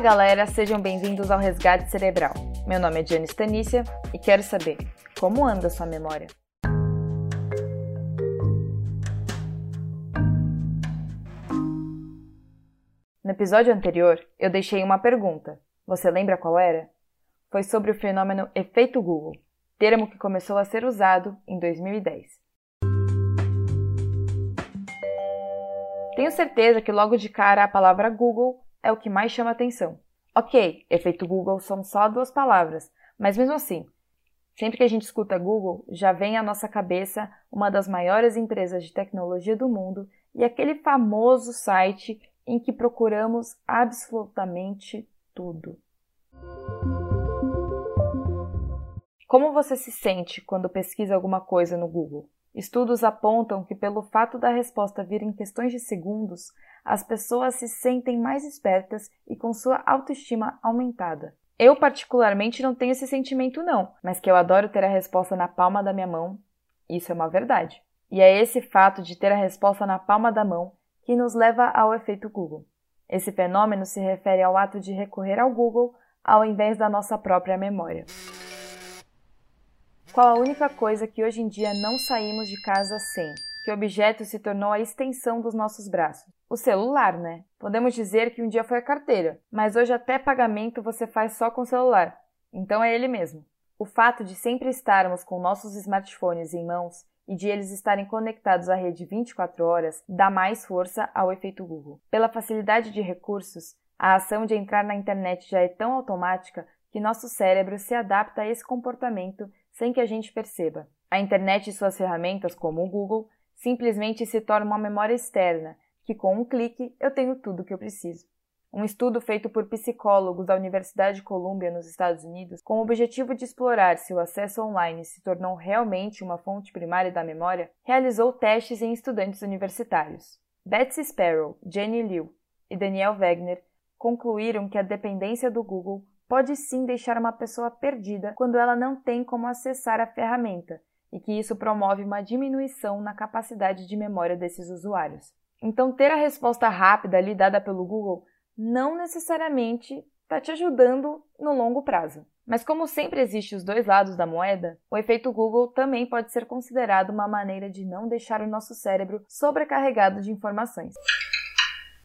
Galera, sejam bem-vindos ao Resgate Cerebral. Meu nome é Diane Stanícia e quero saber como anda sua memória. No episódio anterior, eu deixei uma pergunta. Você lembra qual era? Foi sobre o fenômeno efeito Google, termo que começou a ser usado em 2010. Tenho certeza que logo de cara a palavra Google é o que mais chama atenção. Ok, efeito Google são só duas palavras, mas mesmo assim, sempre que a gente escuta Google, já vem à nossa cabeça uma das maiores empresas de tecnologia do mundo e aquele famoso site em que procuramos absolutamente tudo. Como você se sente quando pesquisa alguma coisa no Google? Estudos apontam que, pelo fato da resposta vir em questões de segundos, as pessoas se sentem mais espertas e com sua autoestima aumentada. Eu, particularmente, não tenho esse sentimento, não, mas que eu adoro ter a resposta na palma da minha mão, isso é uma verdade. E é esse fato de ter a resposta na palma da mão que nos leva ao efeito Google. Esse fenômeno se refere ao ato de recorrer ao Google ao invés da nossa própria memória. Qual a única coisa que hoje em dia não saímos de casa sem? Que objeto se tornou a extensão dos nossos braços? O celular, né? Podemos dizer que um dia foi a carteira, mas hoje até pagamento você faz só com o celular. Então é ele mesmo. O fato de sempre estarmos com nossos smartphones em mãos e de eles estarem conectados à rede 24 horas dá mais força ao efeito Google. Pela facilidade de recursos, a ação de entrar na internet já é tão automática que nosso cérebro se adapta a esse comportamento sem que a gente perceba. A internet e suas ferramentas, como o Google, simplesmente se tornam uma memória externa, que com um clique eu tenho tudo o que eu preciso. Um estudo feito por psicólogos da Universidade de Columbia, nos Estados Unidos, com o objetivo de explorar se o acesso online se tornou realmente uma fonte primária da memória, realizou testes em estudantes universitários. Betsy Sparrow, Jenny Liu e Daniel Wegner concluíram que a dependência do Google pode sim deixar uma pessoa perdida quando ela não tem como acessar a ferramenta e que isso promove uma diminuição na capacidade de memória desses usuários. Então, ter a resposta rápida ali dada pelo Google não necessariamente está te ajudando no longo prazo. Mas como sempre existe os dois lados da moeda, o efeito Google também pode ser considerado uma maneira de não deixar o nosso cérebro sobrecarregado de informações.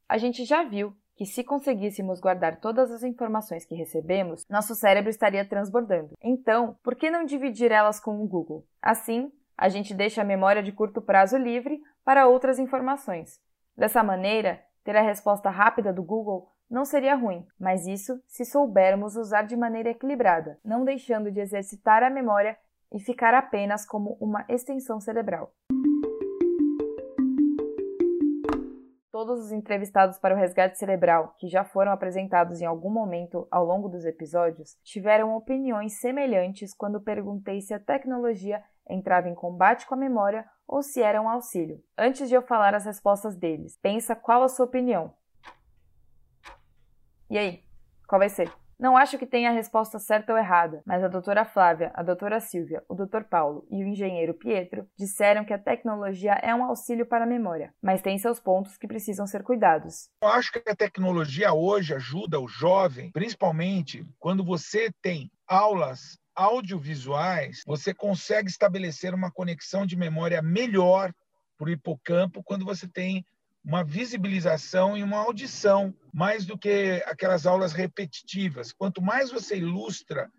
A gente já viu que se conseguíssemos guardar todas as informações que recebemos, nosso cérebro estaria transbordando. Então, por que não dividir elas com o Google? Assim, a gente deixa a memória de curto prazo livre para outras informações. Dessa maneira, ter a resposta rápida do Google não seria ruim, mas isso se soubermos usar de maneira equilibrada, não deixando de exercitar a memória e ficar apenas como uma extensão cerebral. Todos os entrevistados para o resgate cerebral, que já foram apresentados em algum momento ao longo dos episódios, tiveram opiniões semelhantes quando perguntei se a tecnologia entrava em combate com a memória ou se era um auxílio. Antes de eu falar as respostas deles, pensa qual a sua opinião. E aí, qual vai ser? Não acho que tenha a resposta certa ou errada, mas a doutora Flávia, a doutora Silvia, o doutor Paulo e o engenheiro Pietro disseram que a tecnologia é um auxílio para a memória, mas tem seus pontos que precisam ser cuidados. Eu acho que a tecnologia hoje ajuda o jovem, principalmente quando você tem aulas audiovisuais, você consegue estabelecer uma conexão de memória melhor para o hipocampo quando você tem uma visibilização e uma audição, mais do que aquelas aulas repetitivas. Quanto mais você ilustra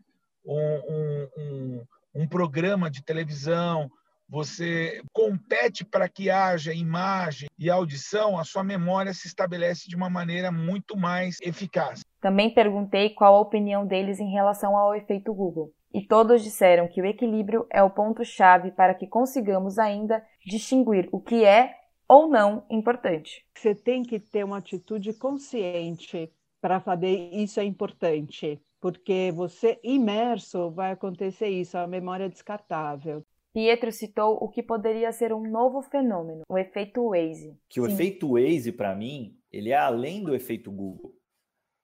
um, um, um, programa de televisão, você compete para que haja imagem e audição, a sua memória se estabelece de uma maneira muito mais eficaz. Também perguntei qual a opinião deles em relação ao efeito Google. E todos disseram que o equilíbrio é o ponto-chave para que consigamos ainda distinguir o que é ou não importante. Você tem que ter uma atitude consciente para saber isso é importante, porque você imerso vai acontecer isso, a memória é descartável. Pietro citou o que poderia ser um novo fenômeno, o efeito Waze. Que o Sim. efeito Waze, para mim, ele é além do efeito Google.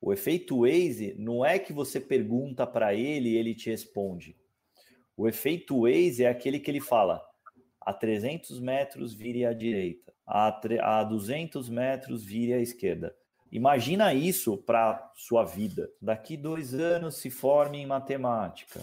O efeito Waze não é que você pergunta para ele e ele te responde. O efeito Waze é aquele que ele fala: a 300 metros vire à direita, a, a 200 metros vire à esquerda. Imagina isso para sua vida. Daqui dois anos se forme em matemática.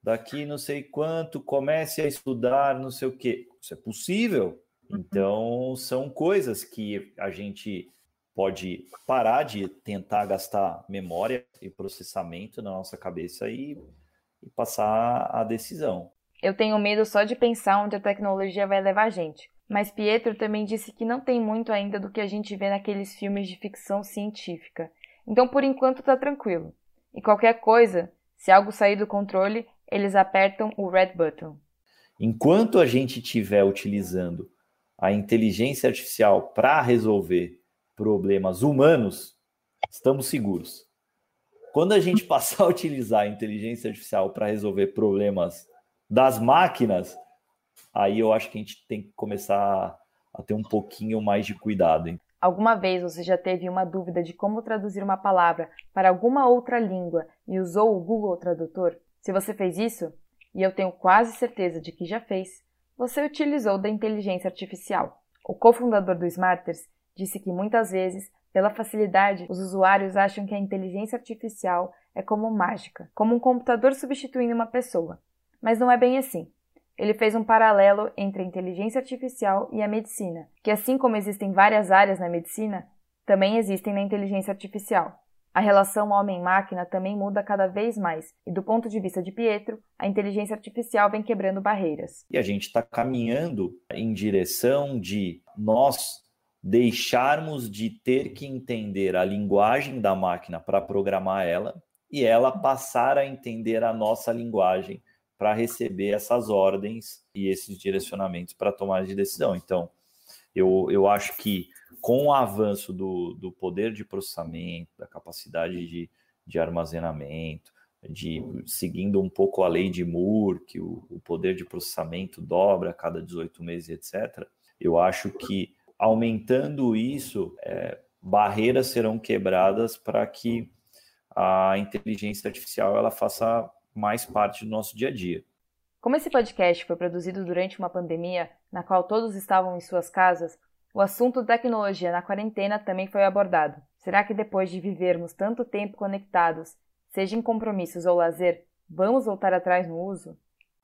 Daqui não sei quanto comece a estudar não sei o quê. Isso é possível. Uhum. Então, são coisas que a gente pode parar de tentar gastar memória e processamento na nossa cabeça e, e passar a decisão. Eu tenho medo só de pensar onde a tecnologia vai levar a gente. Mas Pietro também disse que não tem muito ainda do que a gente vê naqueles filmes de ficção científica. Então, por enquanto, tá tranquilo. E qualquer coisa, se algo sair do controle, eles apertam o red button. Enquanto a gente estiver utilizando a inteligência artificial para resolver problemas humanos, estamos seguros. Quando a gente passar a utilizar a inteligência artificial para resolver problemas das máquinas, aí eu acho que a gente tem que começar a ter um pouquinho mais de cuidado. Hein? Alguma vez você já teve uma dúvida de como traduzir uma palavra para alguma outra língua e usou o Google Tradutor? Se você fez isso, e eu tenho quase certeza de que já fez, você utilizou da inteligência artificial. O cofundador do Smarters disse que muitas vezes, pela facilidade, os usuários acham que a inteligência artificial é como mágica, como um computador substituindo uma pessoa. Mas não é bem assim. Ele fez um paralelo entre a inteligência artificial e a medicina, que assim como existem várias áreas na medicina, também existem na inteligência artificial. A relação homem-máquina também muda cada vez mais, e do ponto de vista de Pietro, a inteligência artificial vem quebrando barreiras. E a gente está caminhando em direção de nós deixarmos de ter que entender a linguagem da máquina para programar ela e ela passar a entender a nossa linguagem para receber essas ordens e esses direcionamentos para tomar de decisão. Então, eu, eu acho que com o avanço do, do poder de processamento, da capacidade de, de armazenamento, de seguindo um pouco a lei de Moore, que o, o poder de processamento dobra a cada 18 meses, etc., eu acho que aumentando isso, é, barreiras serão quebradas para que a inteligência artificial ela faça mais parte do nosso dia a dia. Como esse podcast foi produzido durante uma pandemia na qual todos estavam em suas casas, o assunto tecnologia na quarentena também foi abordado. Será que depois de vivermos tanto tempo conectados, seja em compromissos ou lazer, vamos voltar atrás no uso?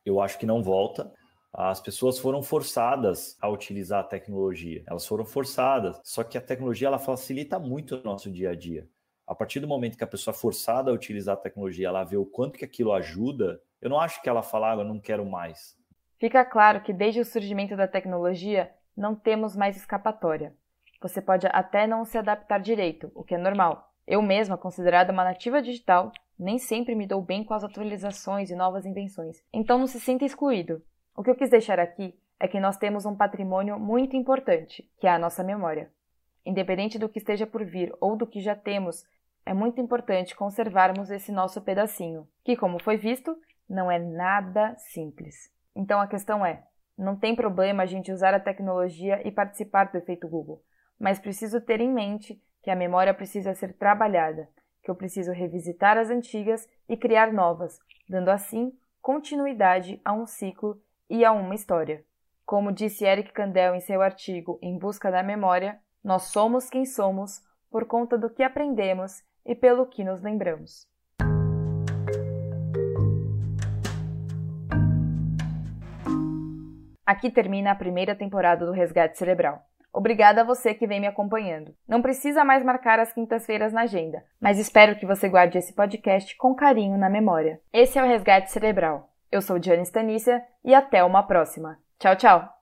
Eu acho que não volta. As pessoas foram forçadas a utilizar a tecnologia. Elas foram forçadas. Só que a tecnologia ela facilita muito o nosso dia a dia. A partir do momento que a pessoa é forçada a utilizar a tecnologia, ela vê o quanto que aquilo ajuda, eu não acho que ela fala, ah, eu não quero mais. Fica claro que desde o surgimento da tecnologia, não temos mais escapatória. Você pode até não se adaptar direito, o que é normal. Eu mesma, considerada uma nativa digital, nem sempre me dou bem com as atualizações e novas invenções. Então não se sinta excluído. O que eu quis deixar aqui é que nós temos um patrimônio muito importante, que é a nossa memória. Independente do que esteja por vir ou do que já temos, é muito importante conservarmos esse nosso pedacinho, que, como foi visto, não é nada simples. Então a questão é: não tem problema a gente usar a tecnologia e participar do efeito Google, mas preciso ter em mente que a memória precisa ser trabalhada, que eu preciso revisitar as antigas e criar novas, dando assim continuidade a um ciclo e a uma história. Como disse Eric Kandel em seu artigo Em Busca da Memória, nós somos quem somos por conta do que aprendemos e pelo que nos lembramos. Aqui termina a primeira temporada do Resgate Cerebral. Obrigada a você que vem me acompanhando. Não precisa mais marcar as quintas-feiras na agenda, mas espero que você guarde esse podcast com carinho na memória. Esse é o Resgate Cerebral. Eu sou Diana Stanícia e até uma próxima. Tchau, tchau!